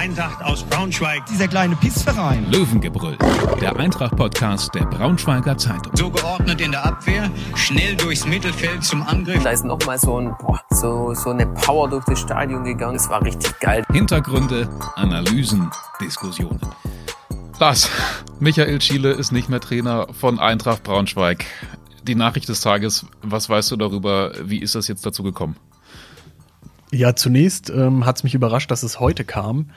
Eintracht aus Braunschweig. Dieser kleine Pissverein. Löwengebrüll, der Eintracht-Podcast der Braunschweiger Zeitung. So geordnet in der Abwehr, schnell durchs Mittelfeld zum Angriff. Da ist nochmal so, ein, boah, so, so eine Power durch das Stadion gegangen. Es war richtig geil. Hintergründe, Analysen, Diskussionen. Lars, Michael Schiele ist nicht mehr Trainer von Eintracht Braunschweig. Die Nachricht des Tages, was weißt du darüber? Wie ist das jetzt dazu gekommen? Ja, zunächst ähm, hat es mich überrascht, dass es heute kam.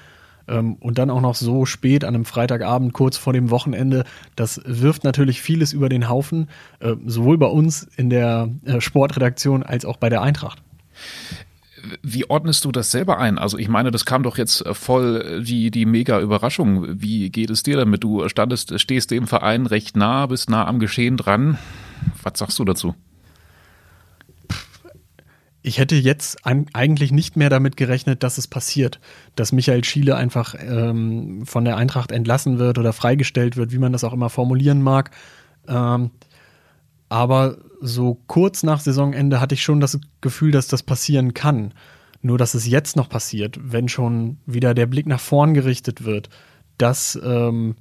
Ähm, und dann auch noch so spät an einem Freitagabend, kurz vor dem Wochenende. Das wirft natürlich vieles über den Haufen, äh, sowohl bei uns in der äh, Sportredaktion als auch bei der Eintracht. Wie ordnest du das selber ein? Also ich meine, das kam doch jetzt voll die, die mega Überraschung. Wie geht es dir damit? Du standest, stehst dem Verein recht nah, bist nah am Geschehen dran. Was sagst du dazu? Ich hätte jetzt eigentlich nicht mehr damit gerechnet, dass es passiert, dass Michael Schiele einfach ähm, von der Eintracht entlassen wird oder freigestellt wird, wie man das auch immer formulieren mag. Ähm, aber so kurz nach Saisonende hatte ich schon das Gefühl, dass das passieren kann. Nur, dass es jetzt noch passiert, wenn schon wieder der Blick nach vorn gerichtet wird, das ähm,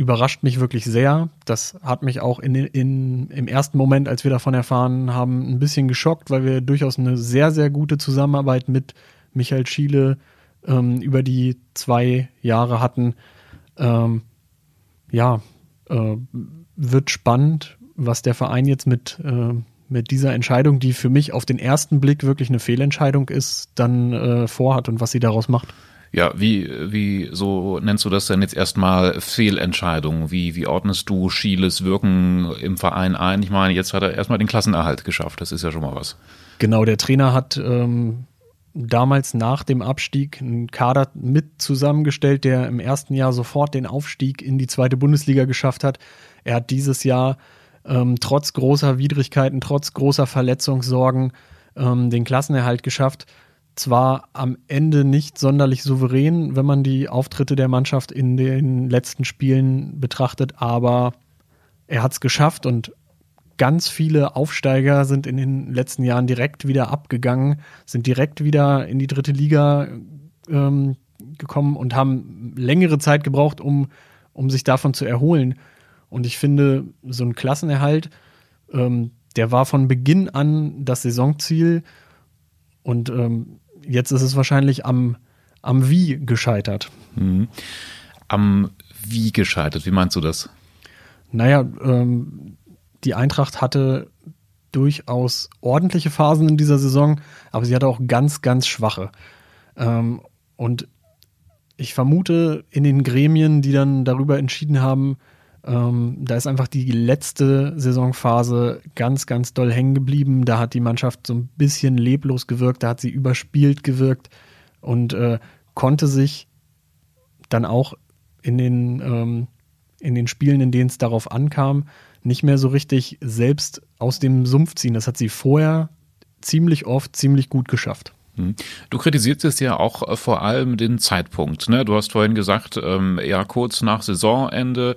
überrascht mich wirklich sehr. Das hat mich auch in, in, im ersten Moment, als wir davon erfahren haben, ein bisschen geschockt, weil wir durchaus eine sehr, sehr gute Zusammenarbeit mit Michael Schiele ähm, über die zwei Jahre hatten. Ähm, ja, äh, wird spannend, was der Verein jetzt mit, äh, mit dieser Entscheidung, die für mich auf den ersten Blick wirklich eine Fehlentscheidung ist, dann äh, vorhat und was sie daraus macht. Ja, wie, wie so nennst du das denn jetzt erstmal Fehlentscheidung? Wie, wie ordnest du Schieles Wirken im Verein ein? Ich meine, jetzt hat er erstmal den Klassenerhalt geschafft. Das ist ja schon mal was. Genau, der Trainer hat ähm, damals nach dem Abstieg einen Kader mit zusammengestellt, der im ersten Jahr sofort den Aufstieg in die zweite Bundesliga geschafft hat. Er hat dieses Jahr ähm, trotz großer Widrigkeiten, trotz großer Verletzungssorgen ähm, den Klassenerhalt geschafft. Zwar am Ende nicht sonderlich souverän, wenn man die Auftritte der Mannschaft in den letzten Spielen betrachtet, aber er hat es geschafft und ganz viele Aufsteiger sind in den letzten Jahren direkt wieder abgegangen, sind direkt wieder in die dritte Liga ähm, gekommen und haben längere Zeit gebraucht, um, um sich davon zu erholen. Und ich finde, so ein Klassenerhalt, ähm, der war von Beginn an das Saisonziel. Und ähm, jetzt ist es wahrscheinlich am, am Wie gescheitert. Mhm. Am Wie gescheitert? Wie meinst du das? Naja, ähm, die Eintracht hatte durchaus ordentliche Phasen in dieser Saison, aber sie hatte auch ganz, ganz schwache. Ähm, und ich vermute, in den Gremien, die dann darüber entschieden haben, ähm, da ist einfach die letzte Saisonphase ganz, ganz doll hängen geblieben. Da hat die Mannschaft so ein bisschen leblos gewirkt, da hat sie überspielt gewirkt und äh, konnte sich dann auch in den, ähm, in den Spielen, in denen es darauf ankam, nicht mehr so richtig selbst aus dem Sumpf ziehen. Das hat sie vorher ziemlich oft ziemlich gut geschafft. Hm. Du kritisierst es ja auch äh, vor allem den Zeitpunkt. Ne? Du hast vorhin gesagt, ähm, ja, kurz nach Saisonende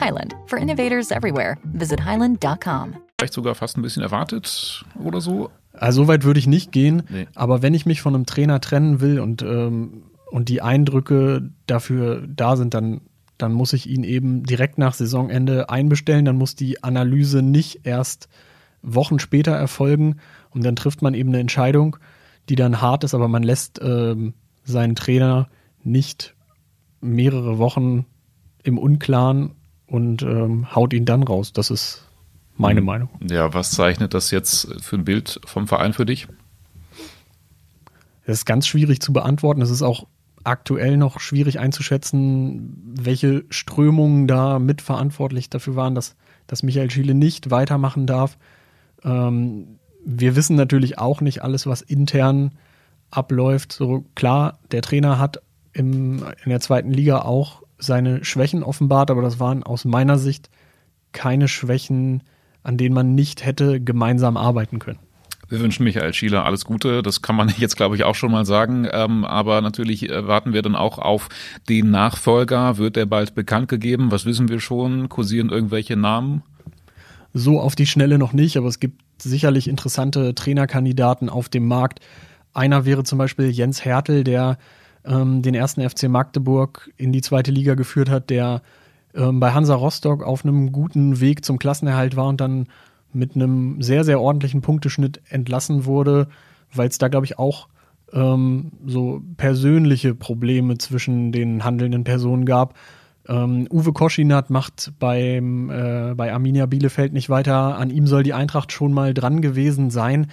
Highland, for innovators everywhere. Visit highland.com. Vielleicht sogar fast ein bisschen erwartet oder so? Also so weit würde ich nicht gehen, nee. aber wenn ich mich von einem Trainer trennen will und, ähm, und die Eindrücke dafür da sind, dann, dann muss ich ihn eben direkt nach Saisonende einbestellen. Dann muss die Analyse nicht erst Wochen später erfolgen und dann trifft man eben eine Entscheidung, die dann hart ist, aber man lässt ähm, seinen Trainer nicht mehrere Wochen im Unklaren und ähm, haut ihn dann raus. Das ist meine mhm. Meinung. Ja, was zeichnet das jetzt für ein Bild vom Verein für dich? Das ist ganz schwierig zu beantworten. Es ist auch aktuell noch schwierig einzuschätzen, welche Strömungen da mitverantwortlich dafür waren, dass, dass Michael Schiele nicht weitermachen darf. Ähm, wir wissen natürlich auch nicht alles, was intern abläuft. So klar, der Trainer hat im, in der zweiten Liga auch seine Schwächen offenbart, aber das waren aus meiner Sicht keine Schwächen, an denen man nicht hätte gemeinsam arbeiten können. Wir wünschen Michael Schieler alles Gute. Das kann man jetzt, glaube ich, auch schon mal sagen. Ähm, aber natürlich äh, warten wir dann auch auf den Nachfolger. Wird der bald bekannt gegeben? Was wissen wir schon? Kursieren irgendwelche Namen? So auf die Schnelle noch nicht, aber es gibt sicherlich interessante Trainerkandidaten auf dem Markt. Einer wäre zum Beispiel Jens Hertel, der ähm, den ersten FC Magdeburg in die zweite Liga geführt hat, der ähm, bei Hansa Rostock auf einem guten Weg zum Klassenerhalt war und dann mit einem sehr, sehr ordentlichen Punkteschnitt entlassen wurde, weil es da, glaube ich, auch ähm, so persönliche Probleme zwischen den handelnden Personen gab. Ähm, Uwe Koschinat macht beim, äh, bei Arminia Bielefeld nicht weiter. An ihm soll die Eintracht schon mal dran gewesen sein.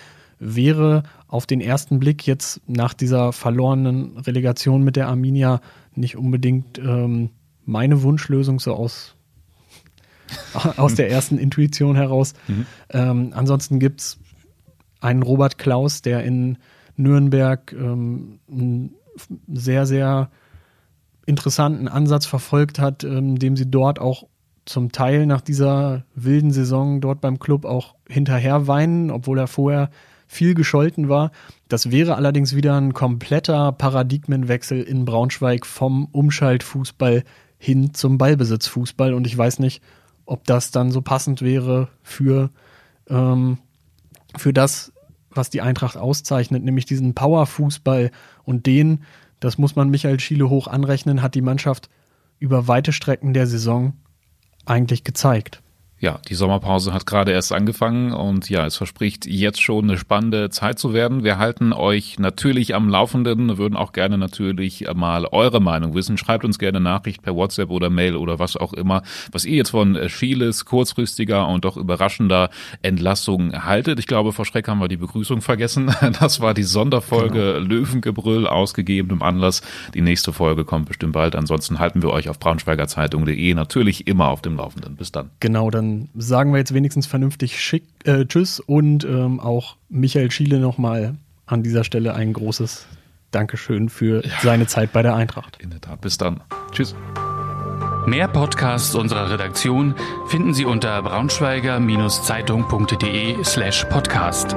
Wäre auf den ersten Blick jetzt nach dieser verlorenen Relegation mit der Arminia nicht unbedingt ähm, meine Wunschlösung so aus aus der ersten Intuition heraus. Mhm. Ähm, ansonsten gibt es einen Robert Klaus, der in Nürnberg ähm, einen sehr, sehr interessanten Ansatz verfolgt hat, ähm, dem sie dort auch zum Teil nach dieser wilden Saison dort beim Club auch hinterher weinen, obwohl er vorher viel gescholten war. Das wäre allerdings wieder ein kompletter Paradigmenwechsel in Braunschweig vom Umschaltfußball hin zum Ballbesitzfußball und ich weiß nicht, ob das dann so passend wäre für, ähm, für das, was die Eintracht auszeichnet, nämlich diesen Powerfußball und den, das muss man Michael Schiele hoch anrechnen, hat die Mannschaft über weite Strecken der Saison eigentlich gezeigt. Ja, die Sommerpause hat gerade erst angefangen und ja, es verspricht jetzt schon eine spannende Zeit zu werden. Wir halten euch natürlich am Laufenden, würden auch gerne natürlich mal eure Meinung wissen. Schreibt uns gerne Nachricht per WhatsApp oder Mail oder was auch immer, was ihr jetzt von Schieles kurzfristiger und doch überraschender Entlassung haltet. Ich glaube, vor Schreck haben wir die Begrüßung vergessen. Das war die Sonderfolge genau. Löwengebrüll aus gegebenem Anlass. Die nächste Folge kommt bestimmt bald. Ansonsten halten wir euch auf braunschweigerzeitung.de natürlich immer auf dem Laufenden. Bis dann. Genau, dann sagen wir jetzt wenigstens vernünftig schick, äh, Tschüss und ähm, auch Michael Schiele nochmal an dieser Stelle ein großes Dankeschön für ja. seine Zeit bei der Eintracht. In der Tat, bis dann. Tschüss. Mehr Podcasts unserer Redaktion finden Sie unter braunschweiger-zeitung.de slash podcast.